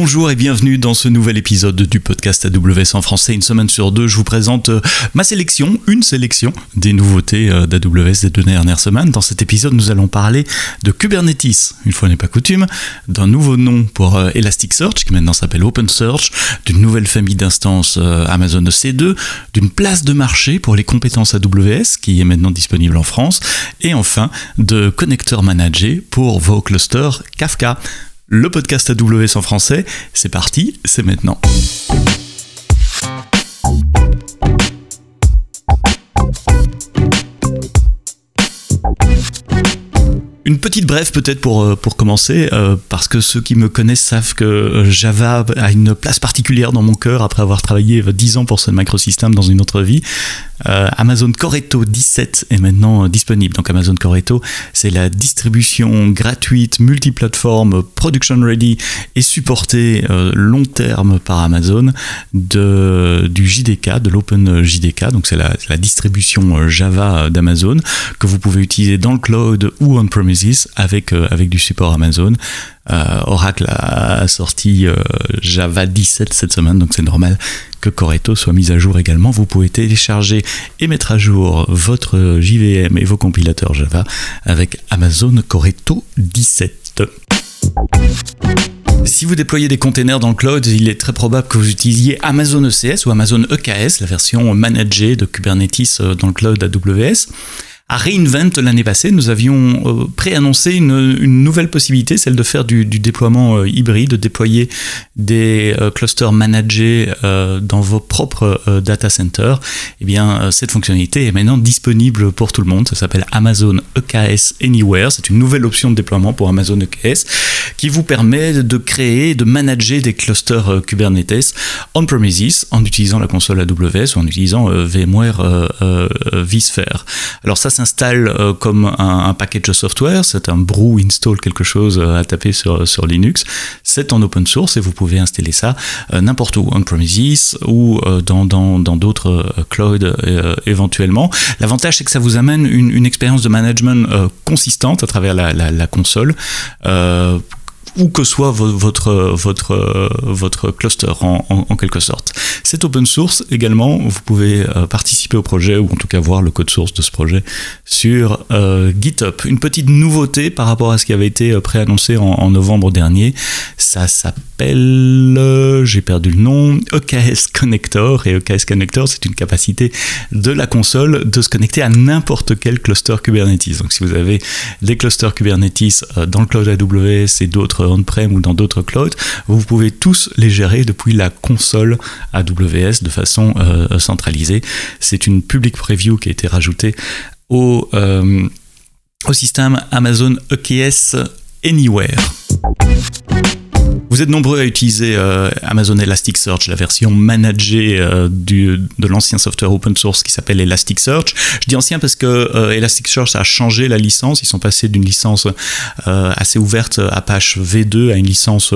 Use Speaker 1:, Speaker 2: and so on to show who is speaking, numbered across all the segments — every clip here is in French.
Speaker 1: Bonjour et bienvenue dans ce nouvel épisode du podcast AWS en français. Une semaine sur deux, je vous présente euh, ma sélection, une sélection des nouveautés euh, d'AWS des deux dernières semaines. Dans cet épisode, nous allons parler de Kubernetes, une fois n'est pas coutume, d'un nouveau nom pour euh, Elasticsearch, qui maintenant s'appelle OpenSearch, d'une nouvelle famille d'instances Amazon EC2, d'une place de marché pour les compétences AWS, qui est maintenant disponible en France, et enfin de connecteurs managés pour vos clusters Kafka le podcast AWS en français. C'est parti, c'est maintenant. Une petite brève peut-être pour, euh, pour commencer, euh, parce que ceux qui me connaissent savent que euh, Java a une place particulière dans mon cœur après avoir travaillé 10 ans pour ce microsystème dans une autre vie. Amazon Coreto 17 est maintenant disponible. Donc Amazon Coreto, c'est la distribution gratuite, multiplateforme, production ready et supportée long terme par Amazon de, du JDK, de l'Open JDK. Donc c'est la, la distribution Java d'Amazon que vous pouvez utiliser dans le cloud ou on-premise avec, euh, avec du support Amazon. Euh, Oracle a sorti euh, Java 17 cette semaine, donc c'est normal que Coreto soit mis à jour également. Vous pouvez télécharger et mettre à jour votre JVM et vos compilateurs Java avec Amazon Coreto 17. Si vous déployez des containers dans le cloud, il est très probable que vous utilisiez Amazon ECS ou Amazon EKS, la version managée de Kubernetes dans le cloud AWS. À Reinvent l'année passée, nous avions euh, préannoncé une, nouvelle possibilité, celle de faire du, du déploiement euh, hybride, de déployer des euh, clusters managés dans vos propres data centers. Eh bien, cette fonctionnalité est maintenant disponible pour tout le monde. Ça s'appelle Amazon EKS Anywhere. C'est une nouvelle option de déploiement pour Amazon EKS qui vous permet de créer, de manager des clusters Kubernetes on-premises en utilisant la console AWS ou en utilisant VMware vSphere. Alors ça, s'installe euh, comme un, un, package de software, c'est un brew install quelque chose euh, à taper sur, sur Linux, c'est en open source et vous pouvez installer ça euh, n'importe où, on-premises ou dans d'autres dans, clouds éventuellement. L'avantage c'est que ça vous amène une, expérience de management consistante à travers la console que soit votre, votre, votre cluster en, en, quelque sorte. C'est open source également, vous pouvez euh, participer au projet ou en tout cas voir le code source de ce projet sur euh, GitHub. Une petite nouveauté par rapport à ce qui avait été euh, préannoncé en, en novembre dernier, ça s'appelle, j'ai perdu le nom, EKS Connector et EKS Connector c'est une capacité de la console de se connecter à n'importe quel cluster Kubernetes. Donc si vous avez des clusters Kubernetes dans le cloud AWS et d'autres on-prem ou dans d'autres clouds, vous pouvez tous les gérer depuis la console AWS de façon euh, centralisée. C'est une public preview qui a été rajoutée au, euh, au système Amazon EKS Anywhere. Vous êtes nombreux à utiliser euh, Amazon Elasticsearch, la version managée euh, du, de l'ancien software open source qui s'appelle Elasticsearch. Je dis ancien parce que euh, Elasticsearch a changé la licence. Ils sont passés d'une licence assez ouverte Apache V2 à une licence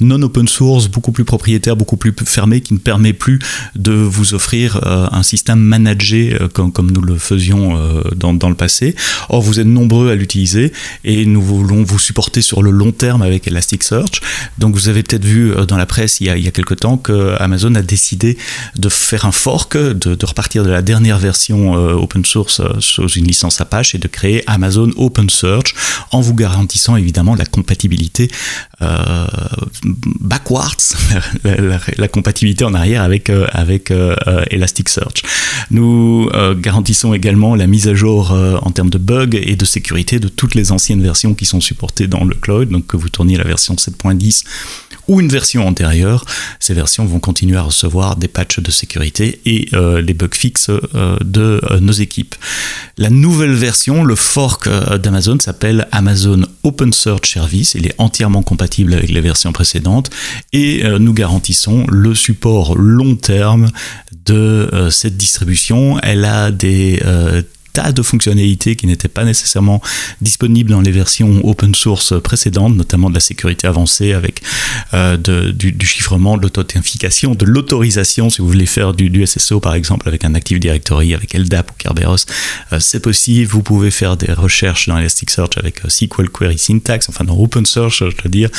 Speaker 1: non open source, beaucoup plus propriétaire, beaucoup plus fermée, qui ne permet plus de vous offrir un système managé comme, comme, nous le faisions dans, dans, le passé. Or, vous êtes nombreux à l'utiliser et nous voulons vous supporter sur le long terme avec Elasticsearch. Donc, vous avez peut-être vu euh, dans la presse il y a, il quelque temps que Amazon a décidé de faire un fork, de, repartir de la dernière version euh, open source euh, sous une licence Apache et de créer Amazon Open Search en vous garantissant évidemment la compatibilité backwards, la, compatibilité en arrière avec, avec Elasticsearch. Nous garantissons également la mise à jour en termes de bugs et de sécurité de toutes les anciennes versions qui sont supportées dans le cloud, donc que vous tourniez la version 7.10 ou une version antérieure, ces versions vont continuer à recevoir des patchs de sécurité et euh, les bugs fixes euh, de euh, nos équipes. La nouvelle version, le fork d'Amazon s'appelle Amazon Open Search Service. Il est entièrement compatible avec les versions précédentes et nous garantissons le support long terme de cette distribution. Elle a des tas de fonctionnalités qui n'étaient pas nécessairement disponibles dans les versions open source précédentes, notamment de la sécurité avancée avec euh, du, chiffrement, de l'authentification, de l'autorisation si vous voulez faire du, SSO par exemple avec un Active Directory, avec LDAP ou Kerberos, euh, c'est possible. Vous pouvez faire des recherches dans Elasticsearch avec euh, SQL Query Syntax, enfin dans OpenSearch, je veux dire,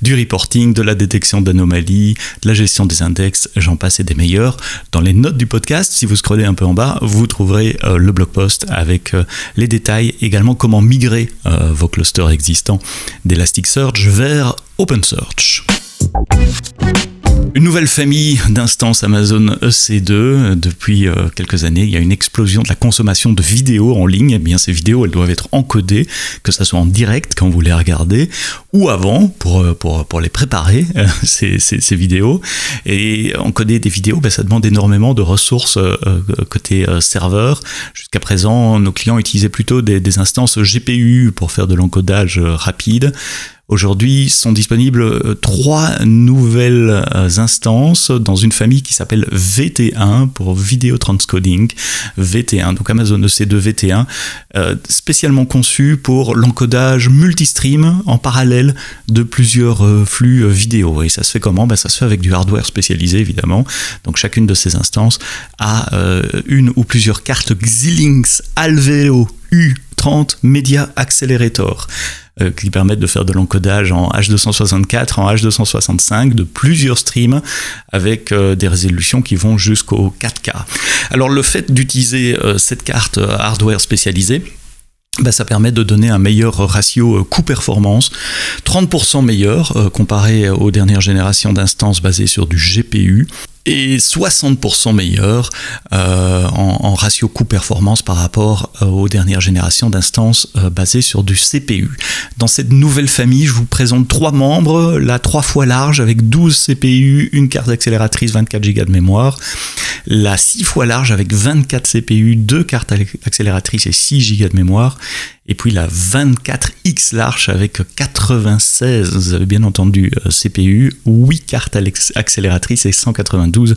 Speaker 1: du reporting, de la détection d'anomalies, de la gestion des index, j'en passe et des meilleurs. Dans les notes du podcast, si vous scrollez un peu en bas, vous trouverez le blog post avec les détails, également comment migrer vos clusters existants d'Elasticsearch vers OpenSearch. Une nouvelle famille d'instances Amazon EC2. Depuis euh, quelques années, il y a une explosion de la consommation de vidéos en ligne. Eh bien, ces vidéos, elles doivent être encodées, que ce soit en direct quand vous les regardez, ou avant pour, euh, pour, pour les préparer, euh, ces, ces, vidéos. Et encoder des vidéos, ben, ça demande énormément de ressources côté serveur. Jusqu'à présent, nos clients utilisaient plutôt des instances GPU pour faire de l'encodage rapide. Aujourd'hui sont disponibles euh, trois nouvelles euh, instances dans une famille qui s'appelle VT1 pour Video Transcoding. VT1, donc Amazon EC2 VT1, euh, spécialement conçu pour l'encodage multistream en parallèle de plusieurs flux vidéo. Et ça se fait comment? Ben, Ça se fait avec du hardware spécialisé évidemment. Donc chacune de ces instances a une ou plusieurs cartes Xilinx Alveo U30 Media Accelerator. Euh, qui permettent de faire de l'encodage en H264, en H265, de plusieurs streams avec euh, des résolutions qui vont jusqu'au 4K. Alors le fait d'utiliser euh, cette carte hardware spécialisée, bah, ça permet de donner un meilleur ratio coût-performance, 30% meilleur comparé aux dernières générations d'instances basées sur du GPU et 60% meilleur euh, en, ratio coût-performance par rapport euh, aux dernières générations d'instances euh, basées sur du CPU. Dans cette nouvelle famille, je vous présente trois membres, la trois fois large avec 12 CPU, une carte accélératrice, 24 Go de mémoire, la 6 fois large avec 24 CPU, deux cartes accélératrices et 6 Go de mémoire, et puis la 24X large avec 96, vous avez bien entendu, CPU, 8 cartes accélératrices et 192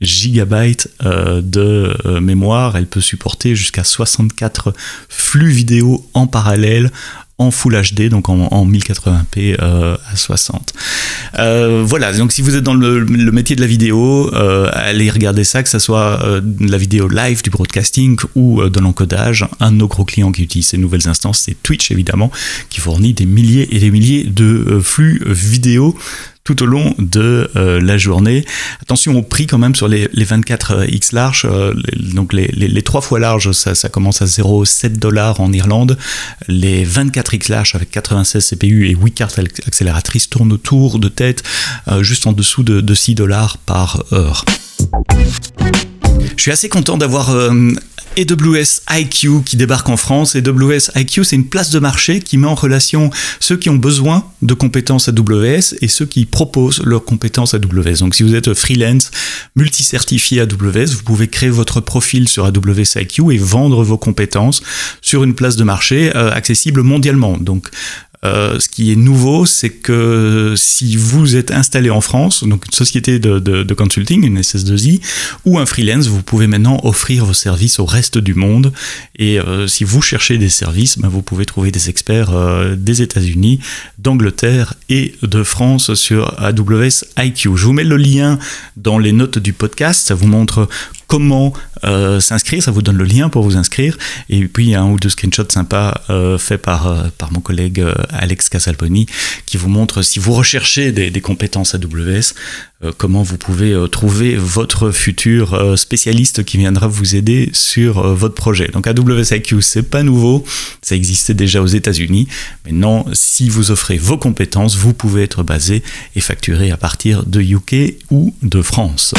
Speaker 1: GB euh, de euh, mémoire. Elle peut supporter jusqu'à 64 flux vidéo en parallèle en Full HD, donc en, 1080p euh, à 60. Euh, voilà, donc si vous êtes dans le, métier de la vidéo, allez regarder ça, que ce soit la vidéo live du broadcasting ou de l'encodage. Un de nos gros clients qui utilise ces nouvelles instances, c'est Twitch évidemment, qui fournit des milliers et des milliers de flux vidéo tout au long de euh, la journée. Attention au prix quand même sur les, 24 euh, X large, euh, donc les, les, 3 fois large, ça, commence à 0,7 dollars en Irlande. Les 24 X large avec 96 CPU et 8 cartes accélératrices tournent autour de tête juste en dessous de, de 6 dollars par heure. Je suis assez content d'avoir AWS IQ qui débarque en France. AWS IQ, c'est une place de marché qui met en relation ceux qui ont besoin de compétences AWS et ceux qui proposent leurs compétences AWS. Donc si vous êtes freelance, multi-certifié AWS, vous pouvez créer votre profil sur AWS IQ et vendre vos compétences sur une place de marché euh, accessible mondialement. Donc euh, ce qui est nouveau, c'est que si vous êtes installé en France, donc une société de, consulting, une SS2I, ou un freelance, vous pouvez maintenant offrir vos services au reste du monde. Et euh, si vous cherchez des services, ben, vous pouvez trouver des experts euh, des États-Unis, d'Angleterre et de France sur AWS IQ. Je vous mets le lien dans les notes du podcast. Ça vous montre comment euh, s'inscrire, ça vous donne le lien pour vous inscrire. Et puis il y a un ou deux screenshots sympas euh, faits par, euh, par mon collègue Alex Casalponi qui vous montre si vous recherchez des, des compétences AWS, comment vous pouvez trouver votre futur spécialiste qui viendra vous aider sur votre projet. Donc AWS IQ, c'est pas nouveau, ça existait déjà aux États-Unis. Maintenant, si vous offrez vos compétences, vous pouvez être basé et facturé à partir de UK ou de France.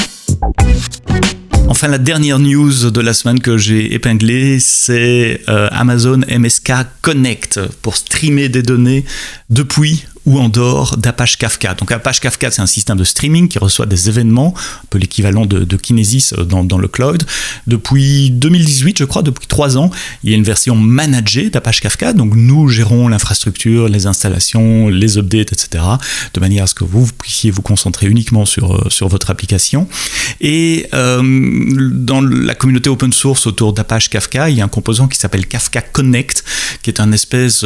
Speaker 1: Enfin, la dernière news de la semaine que j'ai épinglée, c'est euh, Amazon MSK Connect pour streamer des données depuis ou en dehors d'Apache Kafka. Donc Apache Kafka, c'est un système de streaming qui reçoit des événements, un peu l'équivalent de, Kinesis euh, dans, le cloud. Depuis 2018, je crois, depuis trois ans, il y a une version managée d'Apache Kafka. Donc nous gérons l'infrastructure, les installations, les updates, etc. De manière à ce que vous puissiez vous concentrer uniquement sur, euh, sur votre application. Et euh, dans la communauté open source autour d'Apache Kafka, il y a un composant qui s'appelle Kafka Connect, qui est un espèce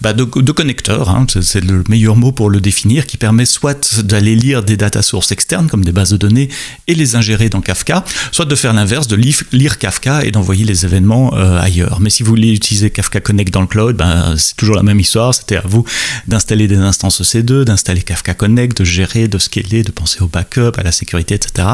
Speaker 1: bah, de, de, connecteur. Hein. c'est le meilleur mot pour le définir, qui permet soit d'aller lire des data sources externes, comme des bases de données, et les ingérer dans Kafka, soit de faire l'inverse, de lire Kafka et d'envoyer les événements euh, ailleurs. Mais si vous voulez utiliser Kafka Connect dans le cloud, ben, c'est toujours la même histoire. C'était à vous d'installer des instances EC2, d'installer Kafka Connect, de gérer, de scaler, de penser au backup, à la sécurité, etc.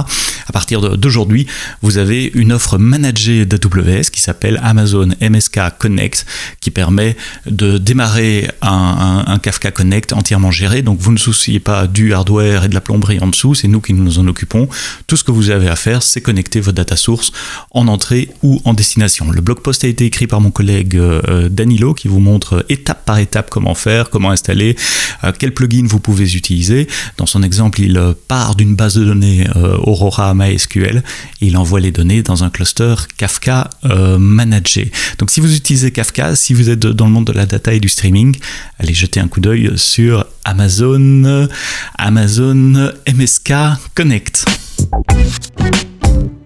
Speaker 1: À partir d'aujourd'hui, vous avez une offre managée d'AWS qui s'appelle Amazon MSK Connect, qui permet de démarrer un, un Kafka Connect entièrement géré, donc vous ne souciez pas du hardware et de la plomberie en dessous, c'est nous qui nous en occupons. Tout ce que vous avez à faire, c'est connecter votre data source en entrée ou en destination. Le blog post a été écrit par mon collègue euh, Danilo qui vous montre étape par étape comment faire, comment installer, euh, quel plugin vous pouvez utiliser. Dans son exemple, il euh, part d'une base de données Aurora MySQL et il envoie les données dans un cluster Kafka managé. Donc si vous utilisez Kafka, si vous êtes dans le monde de la data et du streaming, allez jeter un coup d'œil sur Amazon, Amazon MSK Connect.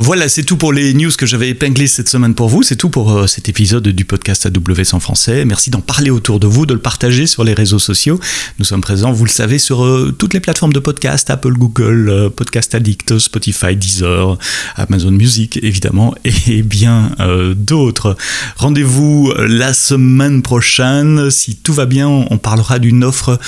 Speaker 1: Voilà, c'est tout pour les news que j'avais épinglées cette semaine pour vous. C'est tout pour euh, cet épisode du podcast AWS en français. Merci d'en parler autour de vous, de le partager sur les réseaux sociaux. Nous sommes présents, vous le savez, sur euh, toutes les plateformes de podcast, Apple, Google, euh, Podcast Addict, Spotify, Deezer, Amazon Music, évidemment, et bien d'autres. Rendez-vous la semaine prochaine. Si tout va bien, on parlera d'une offre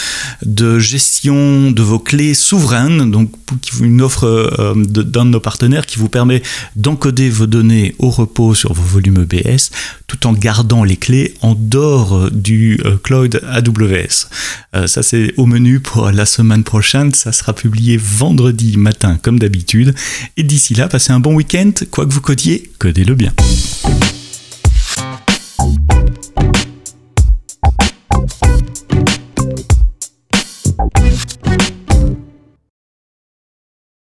Speaker 1: de gestion de vos clés souveraines, donc une offre d'un de nos partenaires qui vous permet d'encoder vos données au repos sur vos volumes EBS tout en gardant les clés en dehors du euh, cloud AWS. Euh, ça c'est au menu pour la semaine prochaine, ça sera publié vendredi matin comme d'habitude. Et d'ici là, passez un bon week-end, quoi que vous codiez, codez-le bien.